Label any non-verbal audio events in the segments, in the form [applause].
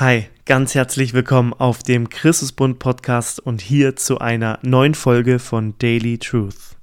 Hi, ganz herzlich willkommen auf dem Christusbund Podcast und hier zu einer neuen Folge von Daily Truth.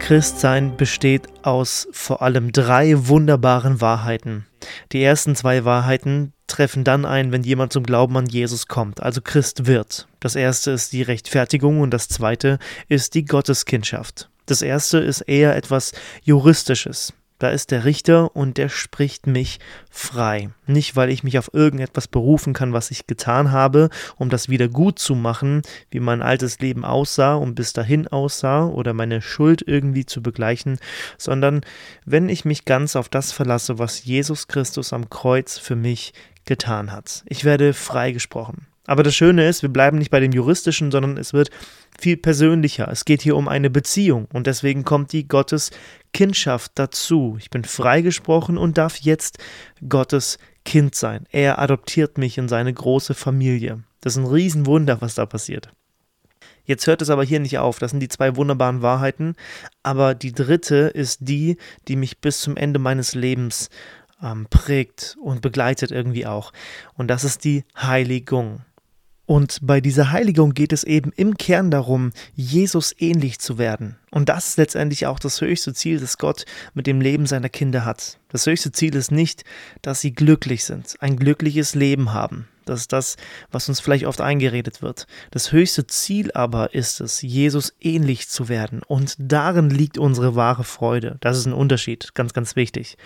Christsein besteht aus vor allem drei wunderbaren Wahrheiten. Die ersten zwei Wahrheiten treffen dann ein, wenn jemand zum Glauben an Jesus kommt, also Christ wird. Das erste ist die Rechtfertigung und das zweite ist die Gotteskindschaft. Das erste ist eher etwas Juristisches. Da ist der Richter und der spricht mich frei. Nicht, weil ich mich auf irgendetwas berufen kann, was ich getan habe, um das wieder gut zu machen, wie mein altes Leben aussah und bis dahin aussah oder meine Schuld irgendwie zu begleichen, sondern wenn ich mich ganz auf das verlasse, was Jesus Christus am Kreuz für mich getan hat. Ich werde freigesprochen. Aber das Schöne ist, wir bleiben nicht bei dem Juristischen, sondern es wird viel persönlicher. Es geht hier um eine Beziehung und deswegen kommt die Gottes Kindschaft dazu. Ich bin freigesprochen und darf jetzt Gottes Kind sein. Er adoptiert mich in seine große Familie. Das ist ein Riesenwunder, was da passiert. Jetzt hört es aber hier nicht auf. Das sind die zwei wunderbaren Wahrheiten. Aber die dritte ist die, die mich bis zum Ende meines Lebens ähm, prägt und begleitet irgendwie auch. Und das ist die Heiligung. Und bei dieser Heiligung geht es eben im Kern darum, Jesus ähnlich zu werden. Und das ist letztendlich auch das höchste Ziel, das Gott mit dem Leben seiner Kinder hat. Das höchste Ziel ist nicht, dass sie glücklich sind, ein glückliches Leben haben. Das ist das, was uns vielleicht oft eingeredet wird. Das höchste Ziel aber ist es, Jesus ähnlich zu werden. Und darin liegt unsere wahre Freude. Das ist ein Unterschied, ganz, ganz wichtig.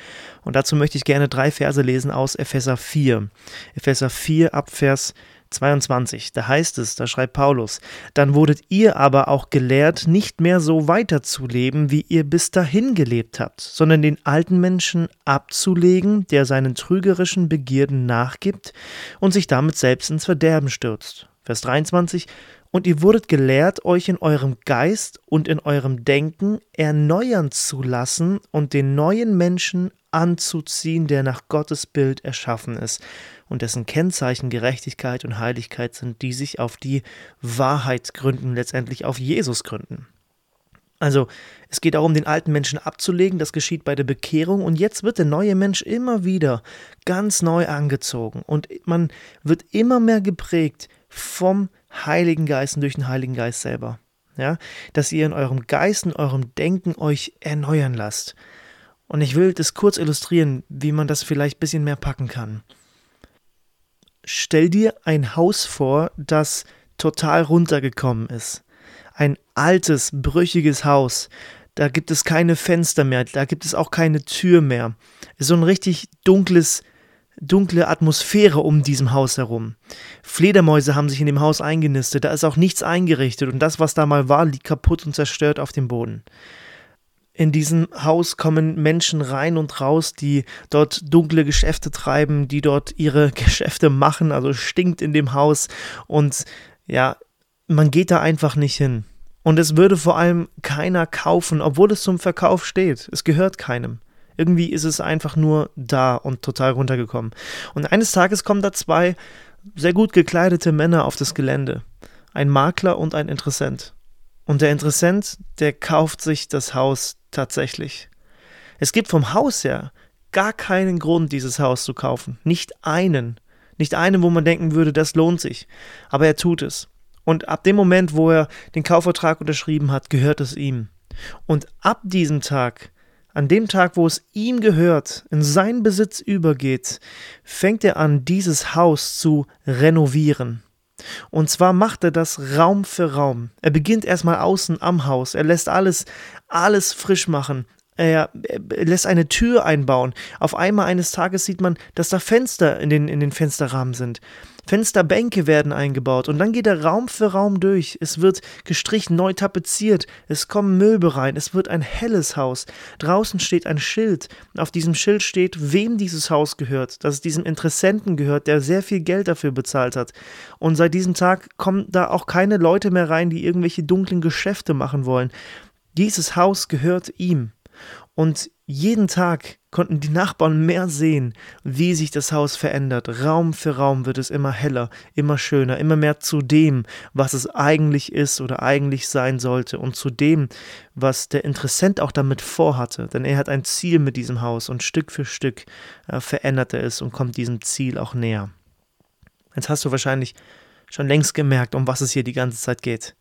Und dazu möchte ich gerne drei Verse lesen aus Epheser 4. Epheser 4 ab Vers 22, da heißt es, da schreibt Paulus, dann wurdet ihr aber auch gelehrt, nicht mehr so weiterzuleben, wie ihr bis dahin gelebt habt, sondern den alten Menschen abzulegen, der seinen trügerischen Begierden nachgibt und sich damit selbst ins Verderben stürzt. Vers 23, und ihr wurdet gelehrt, euch in eurem Geist und in eurem Denken erneuern zu lassen und den neuen Menschen anzuziehen, der nach Gottes Bild erschaffen ist und dessen Kennzeichen Gerechtigkeit und Heiligkeit sind, die sich auf die Wahrheit gründen, letztendlich auf Jesus gründen. Also, es geht darum, den alten Menschen abzulegen, das geschieht bei der Bekehrung und jetzt wird der neue Mensch immer wieder ganz neu angezogen und man wird immer mehr geprägt vom Heiligen Geist und durch den Heiligen Geist selber. Ja, dass ihr in eurem Geist, in eurem Denken euch erneuern lasst. Und ich will das kurz illustrieren, wie man das vielleicht ein bisschen mehr packen kann stell dir ein Haus vor, das total runtergekommen ist. Ein altes, brüchiges Haus. Da gibt es keine Fenster mehr, da gibt es auch keine Tür mehr. Es ist so ein richtig dunkles, dunkle Atmosphäre um diesem Haus herum. Fledermäuse haben sich in dem Haus eingenistet, da ist auch nichts eingerichtet und das, was da mal war, liegt kaputt und zerstört auf dem Boden. In diesem Haus kommen Menschen rein und raus, die dort dunkle Geschäfte treiben, die dort ihre [laughs] Geschäfte machen, also stinkt in dem Haus und ja, man geht da einfach nicht hin. Und es würde vor allem keiner kaufen, obwohl es zum Verkauf steht. Es gehört keinem. Irgendwie ist es einfach nur da und total runtergekommen. Und eines Tages kommen da zwei sehr gut gekleidete Männer auf das Gelände. Ein Makler und ein Interessent. Und der Interessent, der kauft sich das Haus tatsächlich. Es gibt vom Haus her gar keinen Grund, dieses Haus zu kaufen. Nicht einen. Nicht einen, wo man denken würde, das lohnt sich. Aber er tut es. Und ab dem Moment, wo er den Kaufvertrag unterschrieben hat, gehört es ihm. Und ab diesem Tag, an dem Tag, wo es ihm gehört, in seinen Besitz übergeht, fängt er an, dieses Haus zu renovieren. Und zwar macht er das Raum für Raum. Er beginnt erstmal außen am Haus. Er lässt alles, alles frisch machen. Er, lässt eine Tür einbauen. Auf einmal eines Tages sieht man, dass da Fenster in den, in den Fensterrahmen sind. Fensterbänke werden eingebaut und dann geht er Raum für Raum durch. Es wird gestrichen, neu tapeziert, es kommen Möbel rein, es wird ein helles Haus. Draußen steht ein Schild. Auf diesem Schild steht, wem dieses Haus gehört, dass es diesem Interessenten gehört, der sehr viel Geld dafür bezahlt hat. Und seit diesem Tag kommen da auch keine Leute mehr rein, die irgendwelche dunklen Geschäfte machen wollen. Dieses Haus gehört ihm. Und jeden Tag konnten die Nachbarn mehr sehen, wie sich das Haus verändert. Raum für Raum wird es immer heller, immer schöner, immer mehr zu dem, was es eigentlich ist oder eigentlich sein sollte und zu dem, was der Interessent auch damit vorhatte. Denn er hat ein Ziel mit diesem Haus und Stück für Stück äh, verändert er es und kommt diesem Ziel auch näher. Jetzt hast du wahrscheinlich schon längst gemerkt, um was es hier die ganze Zeit geht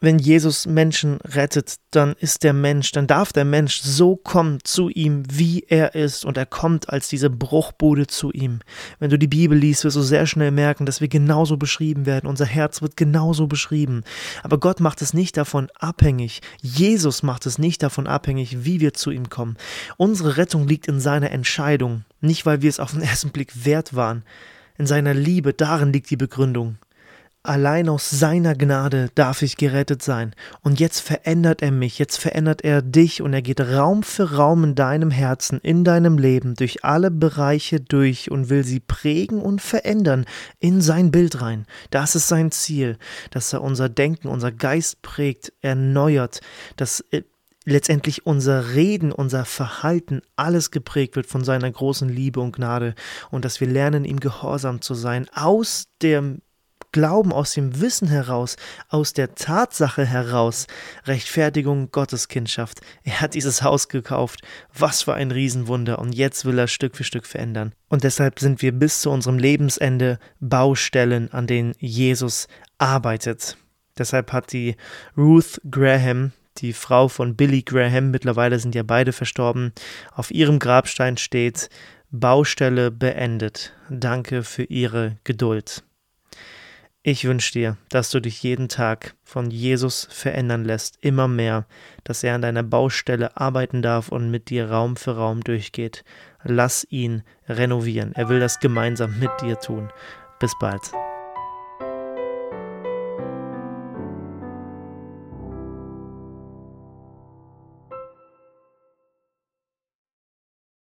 wenn Jesus Menschen rettet, dann ist der Mensch, dann darf der Mensch so kommen zu ihm, wie er ist, und er kommt als diese Bruchbude zu ihm. Wenn du die Bibel liest, wirst du sehr schnell merken, dass wir genauso beschrieben werden, unser Herz wird genauso beschrieben. Aber Gott macht es nicht davon abhängig, Jesus macht es nicht davon abhängig, wie wir zu ihm kommen. Unsere Rettung liegt in seiner Entscheidung, nicht weil wir es auf den ersten Blick wert waren. In seiner Liebe, darin liegt die Begründung. Allein aus seiner Gnade darf ich gerettet sein. Und jetzt verändert er mich, jetzt verändert er dich und er geht Raum für Raum in deinem Herzen, in deinem Leben, durch alle Bereiche durch und will sie prägen und verändern in sein Bild rein. Das ist sein Ziel, dass er unser Denken, unser Geist prägt, erneuert, dass äh, letztendlich unser Reden, unser Verhalten, alles geprägt wird von seiner großen Liebe und Gnade und dass wir lernen, ihm gehorsam zu sein, aus dem Glauben, aus dem Wissen heraus, aus der Tatsache heraus, Rechtfertigung Gotteskindschaft. Er hat dieses Haus gekauft. Was für ein Riesenwunder. Und jetzt will er Stück für Stück verändern. Und deshalb sind wir bis zu unserem Lebensende Baustellen, an denen Jesus arbeitet. Deshalb hat die Ruth Graham, die Frau von Billy Graham, mittlerweile sind ja beide verstorben, auf ihrem Grabstein steht, Baustelle beendet. Danke für Ihre Geduld. Ich wünsche dir, dass du dich jeden Tag von Jesus verändern lässt, immer mehr, dass er an deiner Baustelle arbeiten darf und mit dir Raum für Raum durchgeht. Lass ihn renovieren. Er will das gemeinsam mit dir tun. Bis bald.